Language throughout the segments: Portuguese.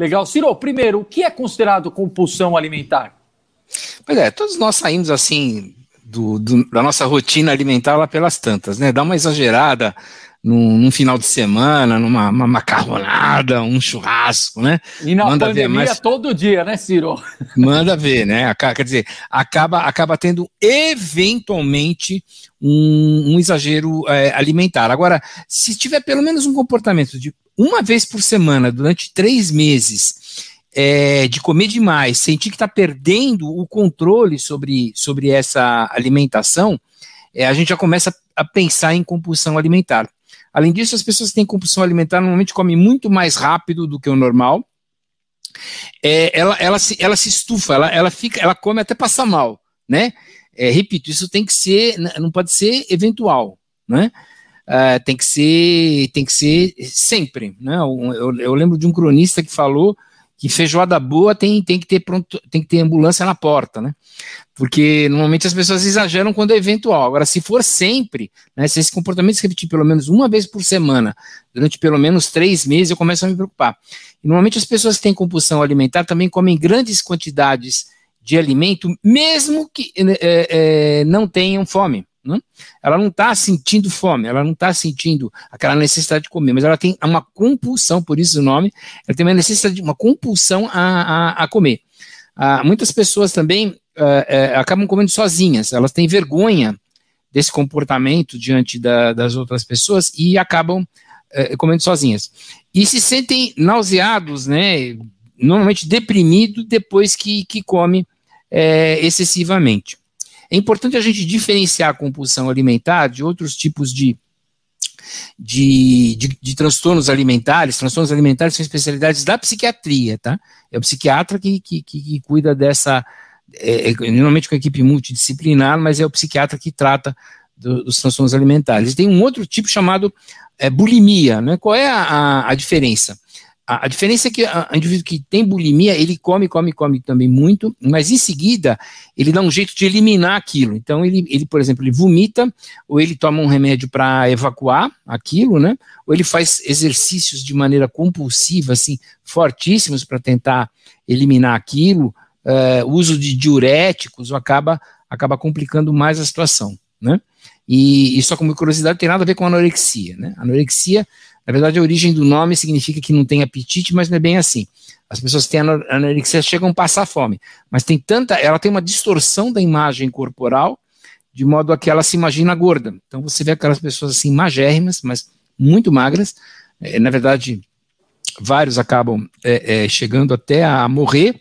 Legal. Ciro, primeiro, o que é considerado compulsão alimentar? Pois é, todos nós saímos assim do, do, da nossa rotina alimentar lá pelas tantas, né? Dá uma exagerada num, num final de semana, numa macarronada, um churrasco, né? E na Manda pandemia ver, mas... todo dia, né, Ciro? Manda ver, né? Quer dizer, acaba, acaba tendo eventualmente um, um exagero é, alimentar. Agora, se tiver pelo menos um comportamento de uma vez por semana durante três meses, é, de comer demais, sentir que está perdendo o controle sobre, sobre essa alimentação, é, a gente já começa a pensar em compulsão alimentar. Além disso, as pessoas que têm compulsão alimentar normalmente comem muito mais rápido do que o normal. É, ela, ela, se, ela se estufa, ela, ela, fica, ela come até passar mal, né? É, repito, isso tem que ser, não pode ser eventual, né? Uh, tem que ser, tem que ser sempre, né? Eu, eu, lembro de um cronista que falou que feijoada boa tem, tem que ter pronto, tem que ter ambulância na porta, né? Porque normalmente as pessoas exageram quando é eventual. Agora, se for sempre, né, se esse comportamento se repetir pelo menos uma vez por semana, durante pelo menos três meses, eu começo a me preocupar. E normalmente as pessoas que têm compulsão alimentar também comem grandes quantidades de alimento, mesmo que é, é, não tenham fome. Né? Ela não está sentindo fome, ela não está sentindo aquela necessidade de comer, mas ela tem uma compulsão, por isso o nome, ela tem uma necessidade, uma compulsão a, a, a comer. Ah, muitas pessoas também ah, é, acabam comendo sozinhas, elas têm vergonha desse comportamento diante da, das outras pessoas e acabam é, comendo sozinhas. E se sentem nauseados, né, normalmente deprimidos depois que, que come é, excessivamente. É importante a gente diferenciar a compulsão alimentar de outros tipos de, de, de, de, transtornos alimentares. Transtornos alimentares são especialidades da psiquiatria, tá? É o psiquiatra que, que, que, cuida dessa, é, é, normalmente com a equipe multidisciplinar, mas é o psiquiatra que trata do, dos transtornos alimentares. Tem um outro tipo chamado é, bulimia, né? Qual é a, a, a diferença? A, a diferença é que o indivíduo que tem bulimia, ele come, come, come também muito, mas em seguida ele dá um jeito de eliminar aquilo. Então ele, ele por exemplo, ele vomita, ou ele toma um remédio para evacuar aquilo, né? Ou ele faz exercícios de maneira compulsiva, assim, fortíssimos para tentar eliminar aquilo. Uh, uso de diuréticos, acaba, acaba complicando mais a situação, né? E, e só como curiosidade, tem nada a ver com anorexia, né? Anorexia na verdade, a origem do nome significa que não tem apetite, mas não é bem assim. As pessoas que têm anorexia chegam a passar fome, mas tem tanta, ela tem uma distorção da imagem corporal, de modo a que ela se imagina gorda. Então você vê aquelas pessoas assim magérrimas, mas muito magras. É, na verdade, vários acabam é, é, chegando até a morrer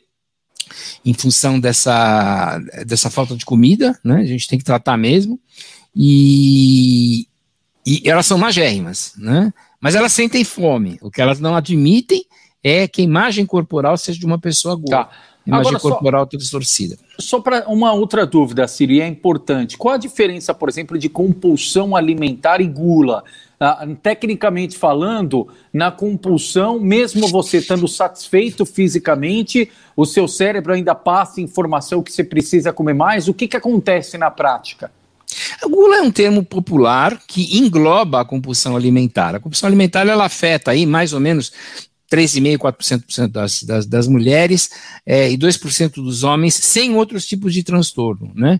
em função dessa, dessa falta de comida, né? A gente tem que tratar mesmo. E, e elas são magérrimas, né? Mas elas sentem fome. O que elas não admitem é que a imagem corporal seja de uma pessoa gorda. Tá. Imagem Agora, corporal só, distorcida. Só para uma outra dúvida, Siri, é importante. Qual a diferença, por exemplo, de compulsão alimentar e gula? Ah, tecnicamente falando, na compulsão, mesmo você estando satisfeito fisicamente, o seu cérebro ainda passa informação que você precisa comer mais. O que, que acontece na prática? A gula é um termo popular que engloba a compulsão alimentar. A compulsão alimentar ela afeta aí mais ou menos 3,5%, 4% das, das, das mulheres é, e 2% dos homens sem outros tipos de transtorno, né?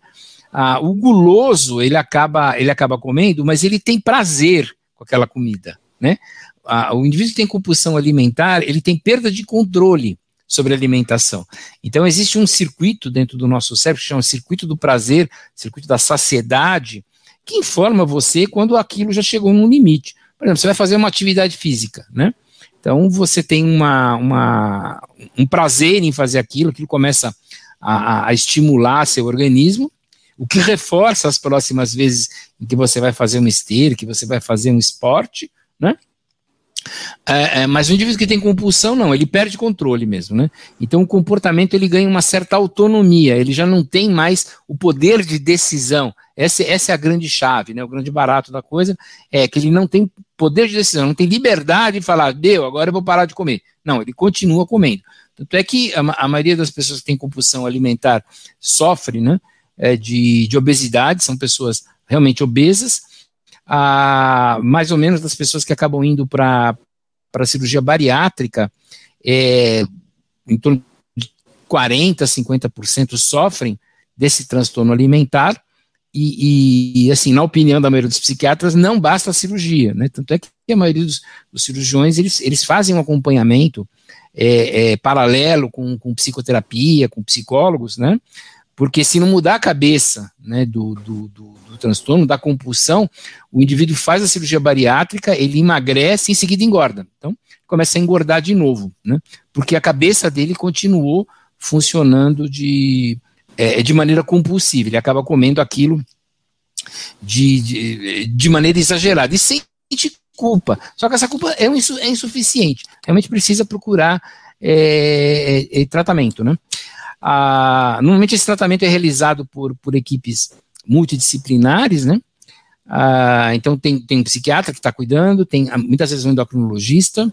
Ah, o guloso, ele acaba, ele acaba comendo, mas ele tem prazer com aquela comida, né? Ah, o indivíduo que tem compulsão alimentar, ele tem perda de controle sobre alimentação. Então, existe um circuito dentro do nosso cérebro que chama circuito do prazer, circuito da saciedade, que informa você quando aquilo já chegou no limite. Por exemplo, você vai fazer uma atividade física, né? Então, você tem uma, uma um prazer em fazer aquilo, aquilo começa a, a estimular seu organismo, o que reforça as próximas vezes em que você vai fazer uma esteira, que você vai fazer um esporte, né? É, é, mas o indivíduo que tem compulsão, não, ele perde controle mesmo, né? Então o comportamento ele ganha uma certa autonomia, ele já não tem mais o poder de decisão. Essa, essa é a grande chave, né? O grande barato da coisa é que ele não tem poder de decisão, não tem liberdade de falar, deu, agora eu vou parar de comer. Não, ele continua comendo. Tanto é que a, a maioria das pessoas que tem compulsão alimentar sofre, né? É, de, de obesidade, são pessoas realmente obesas, a, mais ou menos das pessoas que acabam indo para a cirurgia bariátrica, é, em torno de 40%, 50% sofrem desse transtorno alimentar, e, e, assim, na opinião da maioria dos psiquiatras, não basta a cirurgia, né? Tanto é que a maioria dos, dos cirurgiões, eles, eles fazem um acompanhamento é, é, paralelo com, com psicoterapia, com psicólogos, né? Porque se não mudar a cabeça né, do, do, do, do, transtorno, da compulsão, o indivíduo faz a cirurgia bariátrica, ele emagrece e em seguida engorda. Então, começa a engordar de novo, né? Porque a cabeça dele continuou funcionando de, é, de maneira compulsiva, ele acaba comendo aquilo de, de, de maneira exagerada e sente culpa. Só que essa culpa é, é insuficiente, realmente precisa procurar é, é, é, tratamento, né? Normalmente esse tratamento é realizado por, por equipes multidisciplinares, né? Então tem, tem um psiquiatra que está cuidando, tem muitas vezes um endocrinologista,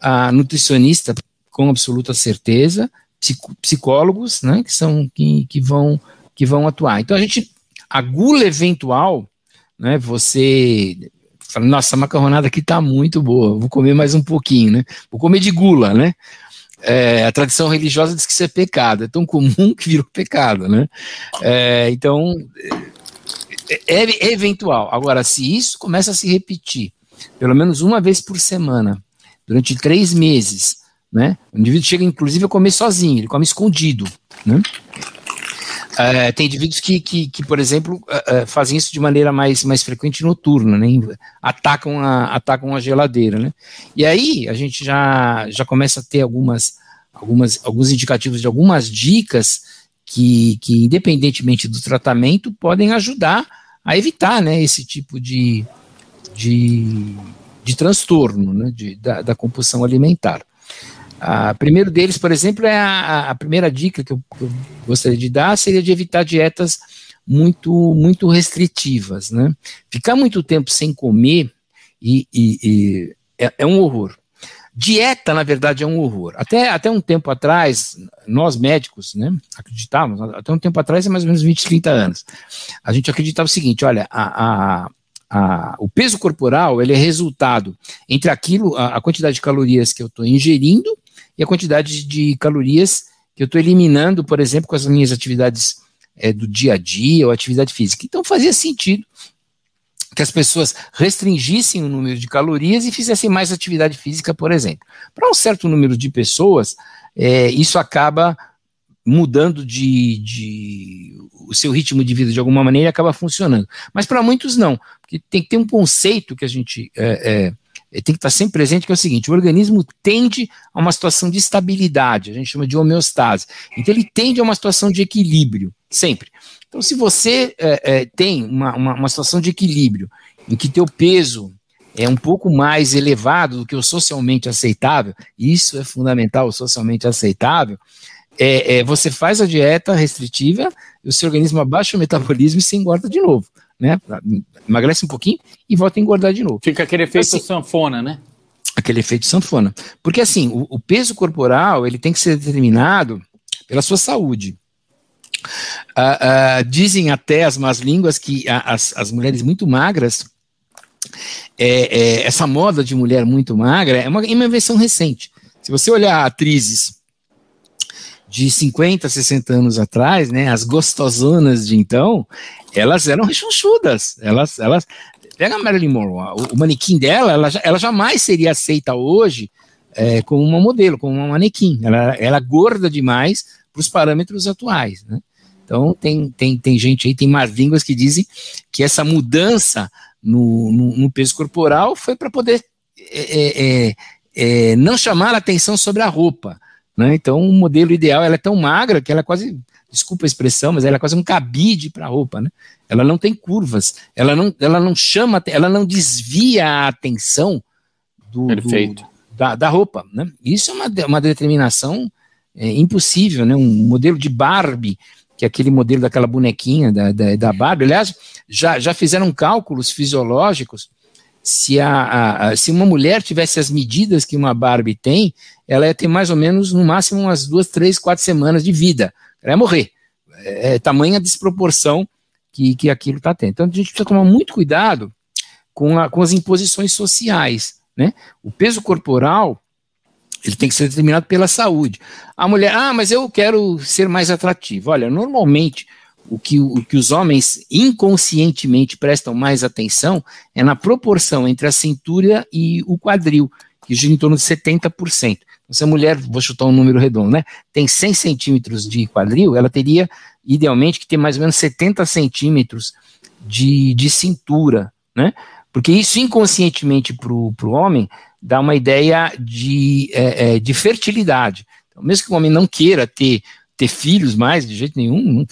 ah, nutricionista com absoluta certeza, psicólogos, né, que são que, que vão que vão atuar. Então a gente a gula eventual, né, você fala, nossa, a macarronada aqui está muito boa, vou comer mais um pouquinho, né? Vou comer de gula, né? É, a tradição religiosa diz que isso é pecado, é tão comum que virou pecado, né? É, então é, é eventual. Agora, se isso começa a se repetir, pelo menos uma vez por semana, durante três meses, né? O indivíduo chega, inclusive, a comer sozinho, ele come escondido, né? É, tem indivíduos que, que, que por exemplo, é, é, fazem isso de maneira mais, mais frequente noturna, né? Atacam a, atacam a geladeira, né? E aí a gente já, já começa a ter algumas, algumas, alguns indicativos de algumas dicas que, que, independentemente do tratamento, podem ajudar a evitar, né, esse tipo de, de, de transtorno, né, de, da, da compulsão alimentar. A primeiro deles, por exemplo, é a, a primeira dica que eu, que eu, gostaria de dar seria de evitar dietas muito muito restritivas, né? Ficar muito tempo sem comer e, e, e é, é, um horror. Dieta, na verdade, é um horror. Até, até um tempo atrás, nós médicos, né, acreditávamos, até um tempo atrás, é mais ou menos 20, 30 anos, a gente acreditava o seguinte, olha, a, a a, o peso corporal ele é resultado entre aquilo, a, a quantidade de calorias que eu estou ingerindo e a quantidade de calorias que eu estou eliminando, por exemplo, com as minhas atividades é, do dia a dia ou atividade física. Então fazia sentido que as pessoas restringissem o número de calorias e fizessem mais atividade física, por exemplo. Para um certo número de pessoas, é, isso acaba mudando de, de, o seu ritmo de vida de alguma maneira e acaba funcionando. Mas para muitos não, porque tem que ter um conceito que a gente é, é, tem que estar sempre presente, que é o seguinte: o organismo tende a uma situação de estabilidade, a gente chama de homeostase. Então, ele tende a uma situação de equilíbrio, sempre. Então, se você é, é, tem uma, uma, uma, situação de equilíbrio, em que teu peso é um pouco mais elevado do que o socialmente aceitável, isso é fundamental, o socialmente aceitável, é, é, você faz a dieta restritiva, o seu organismo abaixa o metabolismo e se engorda de novo né? Emagrece um pouquinho e volta a engordar de novo. Fica aquele efeito assim, sanfona, né? Aquele efeito sanfona. Porque assim, o, o peso corporal ele tem que ser determinado pela sua saúde. Uh, uh, dizem até as más línguas que a, as, as mulheres muito magras, é, é, essa moda de mulher muito magra é uma, é uma invenção recente. Se você olhar atrizes de 50, 60 anos atrás, né, as gostosonas de então, elas eram rechonchudas, elas, elas, pega a Marilyn Monroe, o, o manequim dela, ela, ela jamais seria aceita hoje é, como uma modelo, como uma manequim, ela, ela é gorda demais para os parâmetros atuais, né, então tem, tem, tem gente aí, tem mais línguas que dizem que essa mudança no, no, no peso corporal foi para poder é, é, é, não chamar a atenção sobre a roupa, né? Então, o modelo ideal, ela é tão magra que ela é quase, desculpa a expressão, mas ela é quase um cabide para a roupa, né? Ela não tem curvas, ela não, ela não chama, ela não desvia a atenção do, do da, da, roupa, né? Isso é uma, uma determinação é, impossível, né? Um modelo de Barbie, que é aquele modelo daquela bonequinha da, da, da Barbie, aliás, já, já fizeram cálculos fisiológicos se, a, a, se uma mulher tivesse as medidas que uma Barbie tem, ela ia ter mais ou menos, no máximo, umas duas, três, quatro semanas de vida. Ela ia morrer. É, é tamanha desproporção que, que aquilo está tendo. Então a gente precisa tomar muito cuidado com, a, com as imposições sociais. Né? O peso corporal Ele tem que ser determinado pela saúde. A mulher, ah, mas eu quero ser mais atrativo. Olha, normalmente o que, o que os homens inconscientemente prestam mais atenção é na proporção entre a cintura e o quadril, que gira em torno de 70%. Então, se a mulher, vou chutar um número redondo, né, tem 100 centímetros de quadril, ela teria, idealmente, que ter mais ou menos 70 centímetros de, de cintura, né? Porque isso inconscientemente para o homem dá uma ideia de, é, é, de fertilidade. Então, mesmo que o homem não queira ter, ter filhos mais, de jeito nenhum,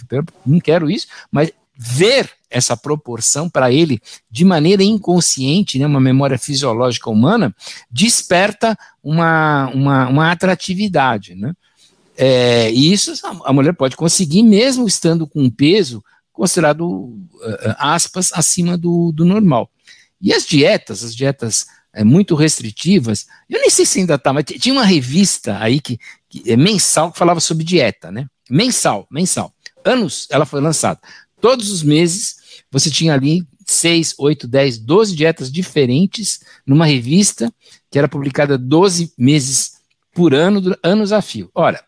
não, quero isso, mas ver essa proporção para ele de maneira inconsciente, né, uma memória fisiológica humana, desperta uma, uma, uma atratividade. Né? É, e isso a mulher pode conseguir mesmo estando com um peso considerado, aspas, acima do, do normal. E as dietas, as dietas é, muito restritivas, eu nem sei se ainda está, mas tinha uma revista aí que, mensal que falava sobre dieta, né? Mensal, mensal. Anos ela foi lançada. Todos os meses você tinha ali 6, 8, 10, 12 dietas diferentes numa revista que era publicada 12 meses por ano, anos a fio. Ora,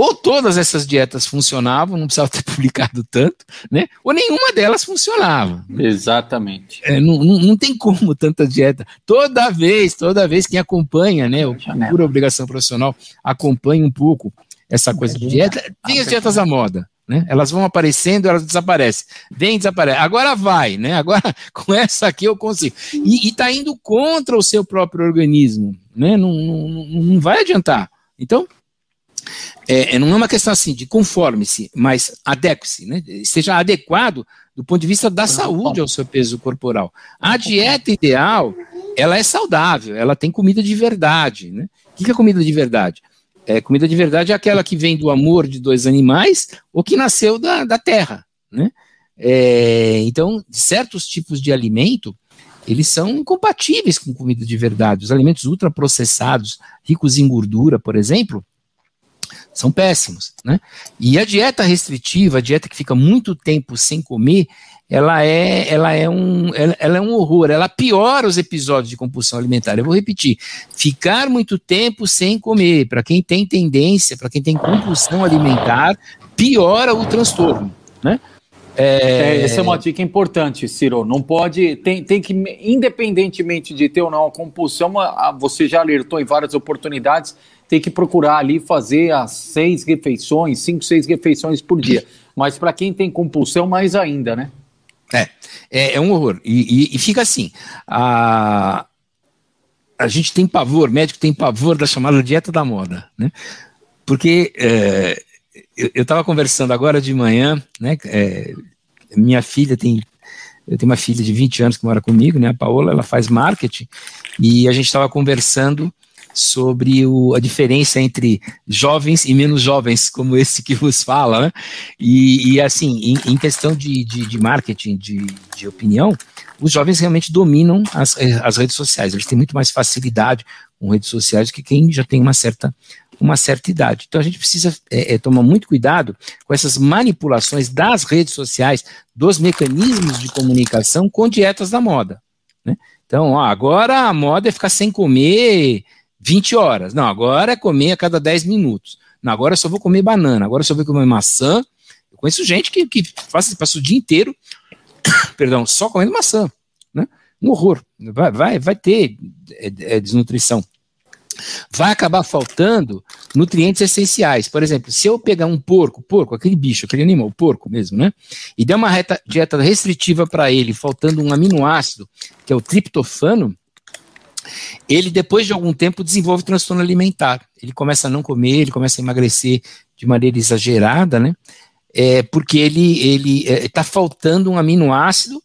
ou todas essas dietas funcionavam, não precisava ter publicado tanto, né? Ou nenhuma delas funcionava. Exatamente. É, não, não, não, tem como tanta dieta. Toda vez, toda vez quem acompanha, né? O, por obrigação profissional, acompanha um pouco essa coisa de dieta. Tem as dietas à moda. Né? Elas vão aparecendo, elas desaparecem. Vem, desaparece. Agora vai, né? Agora com essa aqui eu consigo. E está indo contra o seu próprio organismo, né? Não, não, não vai adiantar. Então, é, é, não é uma questão assim de conforme-se, mas adeque-se, né? Seja adequado do ponto de vista da saúde ao seu peso corporal. A dieta ideal, ela é saudável, ela tem comida de verdade, né? O que é comida de verdade? É, comida de verdade é aquela que vem do amor de dois animais ou que nasceu da, da terra, né? É, então, certos tipos de alimento, eles são incompatíveis com comida de verdade. Os alimentos ultraprocessados, ricos em gordura, por exemplo, são péssimos, né? E a dieta restritiva, a dieta que fica muito tempo sem comer, ela é, ela é um, ela, ela, é um horror, ela piora os episódios de compulsão alimentar. Eu vou repetir: ficar muito tempo sem comer, para quem tem tendência, para quem tem compulsão alimentar, piora o transtorno, né? É... É, essa é uma dica importante, Ciro. Não pode, tem, tem que, independentemente de ter ou não a compulsão, você já alertou em várias oportunidades, tem que procurar ali fazer as seis refeições, cinco, seis refeições por dia. Mas para quem tem compulsão, mais ainda, né? É, é, é um horror. E, e, e, fica assim: a, a gente tem pavor, médico tem pavor da chamada dieta da moda, né? Porque é, eu estava conversando agora de manhã, né? É, minha filha tem. Eu tenho uma filha de 20 anos que mora comigo, né? A Paola, ela faz marketing, e a gente estava conversando sobre o, a diferença entre jovens e menos jovens, como esse que vos fala, né? E, e assim, em, em questão de, de, de marketing, de, de, opinião, os jovens realmente dominam as, as redes sociais, eles têm muito mais facilidade com redes sociais que quem já tem uma certa uma certa idade. Então a gente precisa é, é, tomar muito cuidado com essas manipulações das redes sociais, dos mecanismos de comunicação com dietas da moda. Né? Então, ó, agora a moda é ficar sem comer 20 horas. Não, agora é comer a cada 10 minutos. Não, agora eu só vou comer banana, agora eu só vou comer maçã. Eu conheço gente que, que faz, passa o dia inteiro, perdão, só comendo maçã. Né? Um horror. Vai, vai, vai ter é, é, desnutrição. Vai acabar faltando nutrientes essenciais. Por exemplo, se eu pegar um porco, porco, aquele bicho, aquele animal, porco mesmo, né? E der uma reta, dieta restritiva para ele, faltando um aminoácido, que é o triptofano, ele depois de algum tempo desenvolve transtorno alimentar. Ele começa a não comer, ele começa a emagrecer de maneira exagerada, né? É, porque ele ele está é, faltando um aminoácido,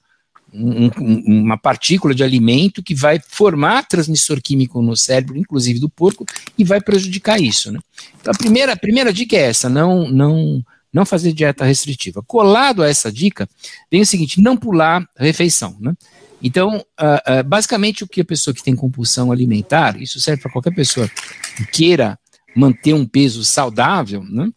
um, um, uma partícula de alimento que vai formar transmissor químico no cérebro, inclusive do porco, e vai prejudicar isso, né? Então a primeira, a primeira dica é essa: não não não fazer dieta restritiva. Colado a essa dica, vem o seguinte: não pular refeição, né? Então, uh, uh, basicamente, o que a pessoa que tem compulsão alimentar, isso serve para qualquer pessoa que queira manter um peso saudável, né?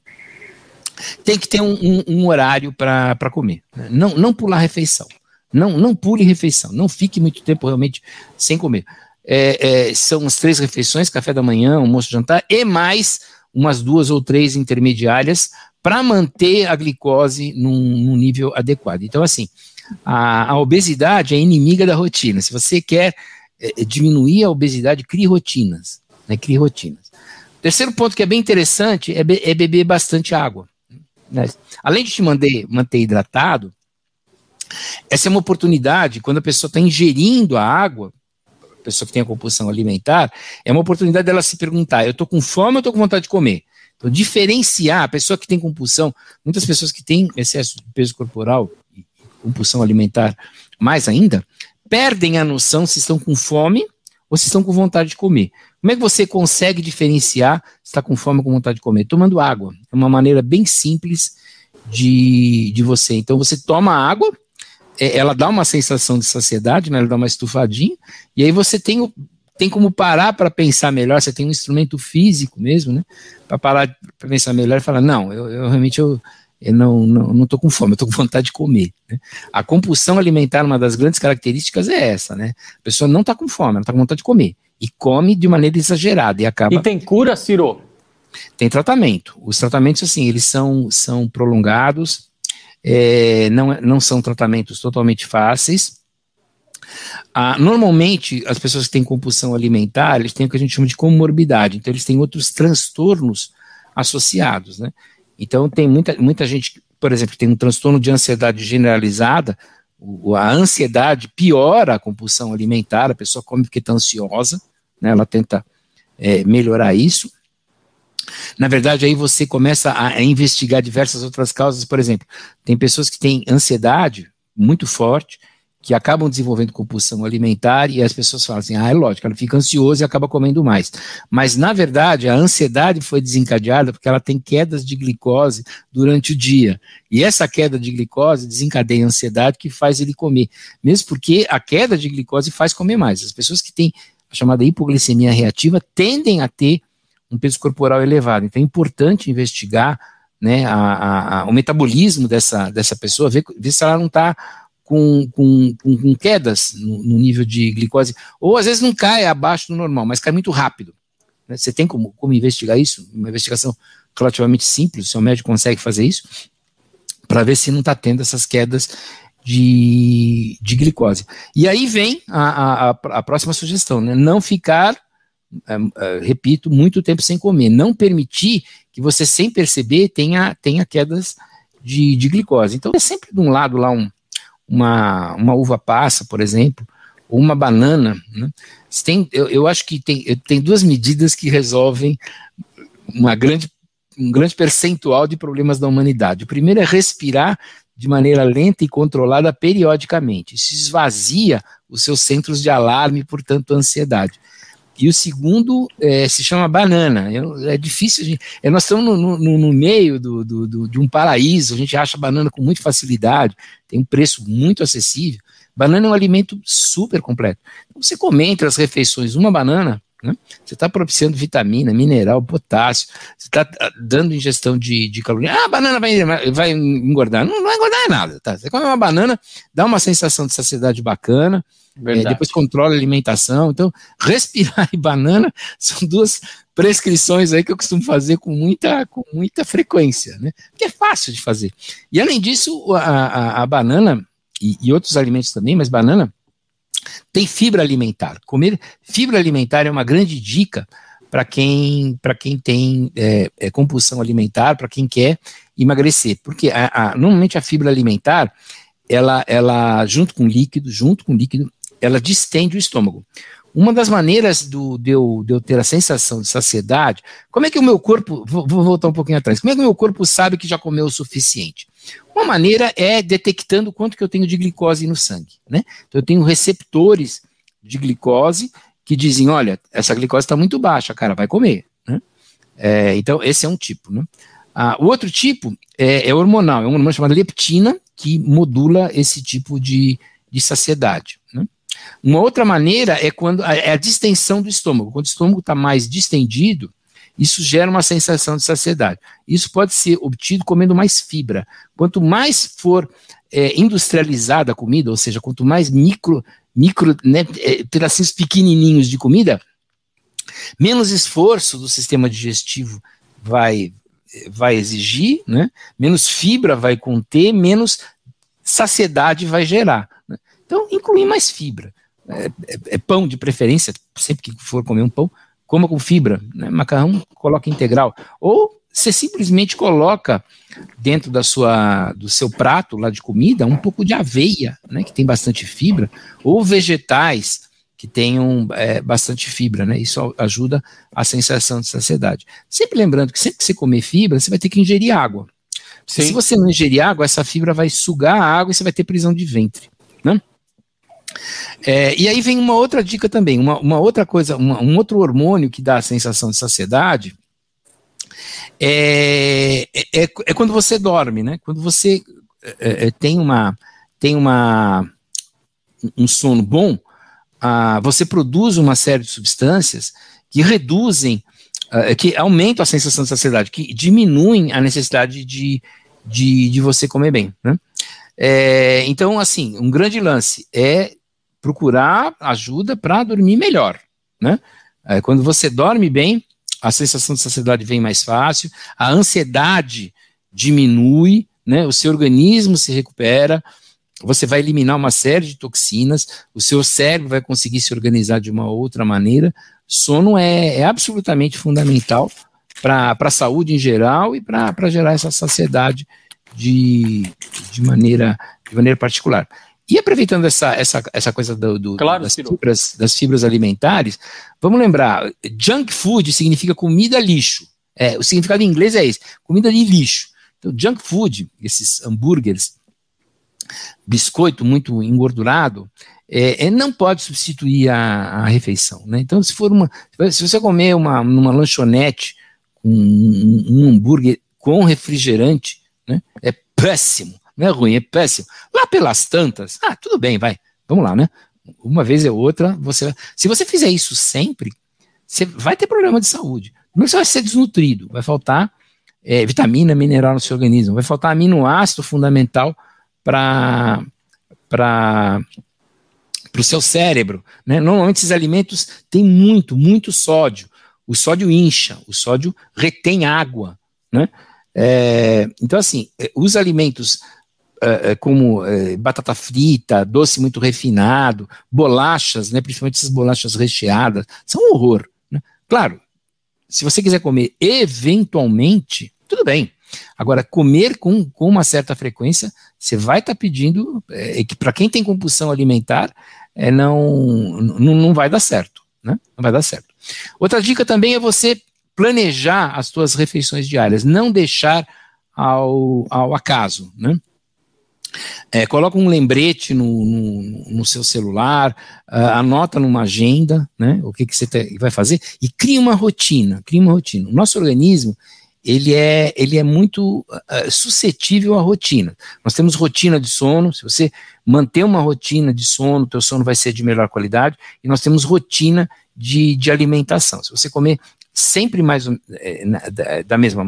tem que ter um, um, um horário para comer. Né? Não, não pular refeição. Não, não pule refeição. Não fique muito tempo realmente sem comer. é, é, são as três refeições, café da manhã, almoço, jantar, e mais umas duas ou três intermediárias para manter a glicose num, num, nível adequado. Então, assim, a, a, obesidade é inimiga da rotina. Se você quer é, diminuir a obesidade, crie rotinas. Né, crie rotinas. Terceiro ponto que é bem interessante é, be é beber bastante água. Né? Além de te manter, manter hidratado, essa é uma oportunidade, quando a pessoa está ingerindo a água, a pessoa que tem a compulsão alimentar, é uma oportunidade dela se perguntar: eu estou com fome ou estou com vontade de comer? Então, diferenciar a pessoa que tem compulsão, muitas pessoas que têm excesso de peso corporal compulsão alimentar, mais ainda, perdem a noção se estão com fome ou se estão com vontade de comer. Como é que você consegue diferenciar se está com fome ou com vontade de comer? Tomando água. É uma maneira bem simples de, de você. Então você toma água, é, ela dá uma sensação de saciedade, né? ela dá uma estufadinha, e aí você tem, tem como parar para pensar melhor, você tem um instrumento físico mesmo, né? Para parar para pensar melhor e falar, não, eu, eu realmente eu, eu não, não, tô com fome, eu tô com vontade de comer. Né? A compulsão alimentar, uma das grandes características é essa, né? A pessoa não está com fome, ela está com vontade de comer. E come de maneira exagerada e acaba. E tem cura, Ciro? Tem tratamento. Os tratamentos, assim, eles são, são prolongados, é, não, não são tratamentos totalmente fáceis. Ah, normalmente, as pessoas que têm compulsão alimentar, eles têm o que a gente chama de comorbidade, então eles têm outros transtornos associados, né? Então, tem muita, muita gente, por exemplo, que tem um transtorno de ansiedade generalizada, o, a ansiedade piora a compulsão alimentar, a pessoa come porque está ansiosa, né, ela tenta é, melhorar isso. Na verdade, aí você começa a, a investigar diversas outras causas, por exemplo, tem pessoas que têm ansiedade muito forte, que acabam desenvolvendo compulsão alimentar e as pessoas falam assim: ah, é lógico, ela fica ansiosa e acaba comendo mais. Mas, na verdade, a ansiedade foi desencadeada porque ela tem quedas de glicose durante o dia. E essa queda de glicose desencadeia a ansiedade que faz ele comer. Mesmo porque a queda de glicose faz comer mais. As pessoas que têm a chamada hipoglicemia reativa tendem a ter um peso corporal elevado. Então, é importante investigar né, a, a, a, o metabolismo dessa, dessa pessoa, ver, ver se ela não está com, com, com, quedas no, no, nível de glicose, ou às vezes não cai abaixo do normal, mas cai muito rápido. Né? Você tem como, como investigar isso? Uma investigação relativamente simples, seu médico consegue fazer isso, para ver se não está tendo essas quedas de, de glicose. E aí vem a, a, a próxima sugestão, né? não ficar, é, é, repito, muito tempo sem comer, não permitir que você, sem perceber, tenha, tenha quedas de, de glicose. Então, é sempre de um lado lá um, uma, uma uva passa, por exemplo, ou uma banana. Né? Tem, eu, eu acho que tem, tem duas medidas que resolvem uma grande, um grande percentual de problemas da humanidade. O primeiro é respirar de maneira lenta e controlada periodicamente. Isso esvazia os seus centros de alarme, portanto, ansiedade. E o segundo é, se chama banana. É difícil, gente, é, nós estamos no, no, no meio do, do, do, de um paraíso, a gente acha banana com muita facilidade, tem um preço muito acessível. Banana é um alimento super completo. Então, você come entre as refeições uma banana, né? Você está propiciando vitamina, mineral, potássio, você está ah, dando ingestão de, de caloria. Ah, a banana vai, vai engordar. Não, não vai engordar nada. Tá? Você come uma banana, dá uma sensação de saciedade bacana, é, depois controla a alimentação. Então, respirar e banana são duas prescrições aí que eu costumo fazer com muita, com muita frequência, né? Porque é fácil de fazer. E além disso, a, a, a banana e, e outros alimentos também, mas banana tem fibra alimentar. Comer fibra alimentar é uma grande dica para quem, quem tem é, é, compulsão alimentar, para quem quer emagrecer. Porque a, a, normalmente a fibra alimentar, ela, ela, junto com líquido, junto com líquido, ela distende o estômago. Uma das maneiras do, de, eu, de eu ter a sensação de saciedade, como é que o meu corpo, vou, vou voltar um pouquinho atrás, como é que o meu corpo sabe que já comeu o suficiente? Uma maneira é detectando quanto que eu tenho de glicose no sangue, né? Então eu tenho receptores de glicose que dizem, olha, essa glicose está muito baixa, cara, vai comer, né? É, então esse é um tipo, né? Ah, o outro tipo é, é, hormonal, é um hormônio chamado leptina que modula esse tipo de, de saciedade, né? Uma outra maneira é quando é a distensão do estômago. Quando o estômago está mais distendido, isso gera uma sensação de saciedade. Isso pode ser obtido comendo mais fibra. Quanto mais for é, industrializada a comida, ou seja, quanto mais micro, micro, né, é, pedacinhos pequenininhos de comida, menos esforço do sistema digestivo vai, vai exigir, né? menos fibra vai conter, menos saciedade vai gerar. Né? Então, incluir mais fibra. É, é, é, pão de preferência, sempre que for comer um pão, coma com fibra. Né? Macarrão, coloca integral. Ou você simplesmente coloca dentro da sua, do seu prato lá de comida um pouco de aveia, né, que tem bastante fibra, ou vegetais que tenham é, bastante fibra, né? Isso ajuda a sensação de saciedade. Sempre lembrando que sempre que você comer fibra, você vai ter que ingerir água. Se você não ingerir água, essa fibra vai sugar a água e você vai ter prisão de ventre, né? É, e aí vem uma outra dica também, uma, uma outra coisa, uma, um outro hormônio que dá a sensação de saciedade é, é, é, é quando você dorme, né? Quando você é, é tem uma tem uma um sono bom, ah, você produz uma série de substâncias que reduzem, ah, que aumentam a sensação de saciedade, que diminuem a necessidade de, de, de você comer bem. Né? É, então, assim, um grande lance é procurar ajuda para dormir melhor. Né? É, quando você dorme bem, a sensação de saciedade vem mais fácil, a ansiedade diminui, né? o seu organismo se recupera, você vai eliminar uma série de toxinas, o seu cérebro vai conseguir se organizar de uma outra maneira. Sono é, é absolutamente fundamental para a saúde em geral e para gerar essa saciedade de, de, maneira, de maneira particular. E aproveitando essa, essa, essa coisa do, do claro, das, fibras, das fibras alimentares, vamos lembrar: junk food significa comida lixo. É, o significado em inglês é esse: comida de lixo. Então, junk food, esses hambúrgueres, biscoito muito engordurado, é, é, não pode substituir a, a refeição. Né? Então, se for uma. Se você comer uma, numa lanchonete com um, um hambúrguer com refrigerante, né, é péssimo. Não é ruim, é péssimo. Lá pelas tantas, ah, tudo bem, vai. Vamos lá, né? Uma vez ou outra, você. Se você fizer isso sempre, você vai ter problema de saúde. Primeiro você vai ser desnutrido, vai faltar é, vitamina, mineral no seu organismo, vai faltar aminoácido fundamental para para o seu cérebro. Né? Normalmente esses alimentos têm muito, muito sódio. O sódio incha, o sódio retém água. Né? É, então, assim, é, os alimentos é, é, como é, batata frita, doce muito refinado, bolachas, né, principalmente essas bolachas recheadas, são um horror. Né? Claro, se você quiser comer eventualmente, tudo bem. Agora, comer com, com uma certa frequência, você vai estar tá pedindo, é, que para quem tem compulsão alimentar, é, não, não, não vai dar certo. Né? Não vai dar certo. Outra dica também é você planejar as suas refeições diárias, não deixar ao, ao acaso. Né? É, coloca um lembrete no, no, no seu celular, uh, anota numa agenda né, o que, que você te, vai fazer e cria uma rotina. Cria uma rotina. O nosso organismo ele é, ele é muito uh, suscetível à rotina. Nós temos rotina de sono, se você manter uma rotina de sono, teu sono vai ser de melhor qualidade, e nós temos rotina de, de alimentação. Se você comer sempre mais é, da, da, mesma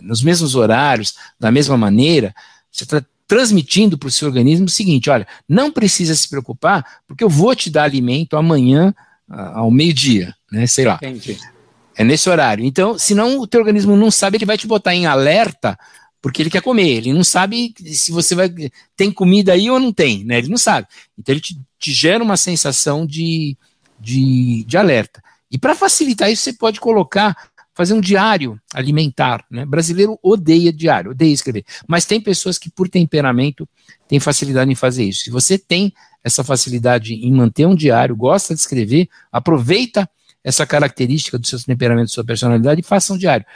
nos mesmos horários, da mesma maneira, você está transmitindo para o seu organismo o seguinte: olha, não precisa se preocupar, porque eu vou te dar alimento amanhã ao meio-dia, né? Sei lá. Entendi. É nesse horário. Então, senão o teu organismo não sabe, ele vai te botar em alerta porque ele quer comer. Ele não sabe se você vai tem comida aí ou não tem, né? Ele não sabe. Então ele te, te gera uma sensação de, de, de alerta. E para facilitar isso, você pode colocar, fazer um diário alimentar. Né? Brasileiro odeia diário, odeia escrever. Mas tem pessoas que, por temperamento, têm facilidade em fazer isso. Se você tem essa facilidade em manter um diário, gosta de escrever, aproveita essa característica do seu temperamento, da sua personalidade e faça um diário.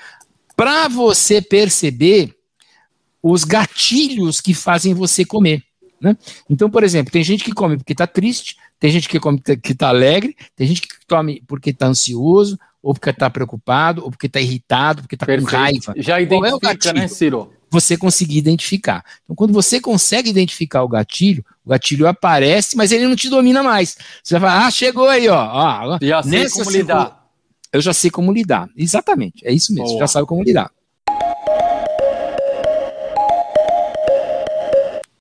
Para você perceber os gatilhos que fazem você comer. Né? Então, por exemplo, tem gente que come porque está triste, tem gente que come que está alegre, tem gente que come porque está ansioso, ou porque está preocupado, ou porque está irritado, porque está com raiva. Já identifica, é o gatilho? né, Ciro? Você conseguir identificar. Então, quando você consegue identificar o gatilho, o gatilho aparece, mas ele não te domina mais. Você vai falar, ah, chegou aí, ó. ó já sei como lidar. Eu já sei como lidar. Exatamente, é isso mesmo, Boa. já sabe como lidar.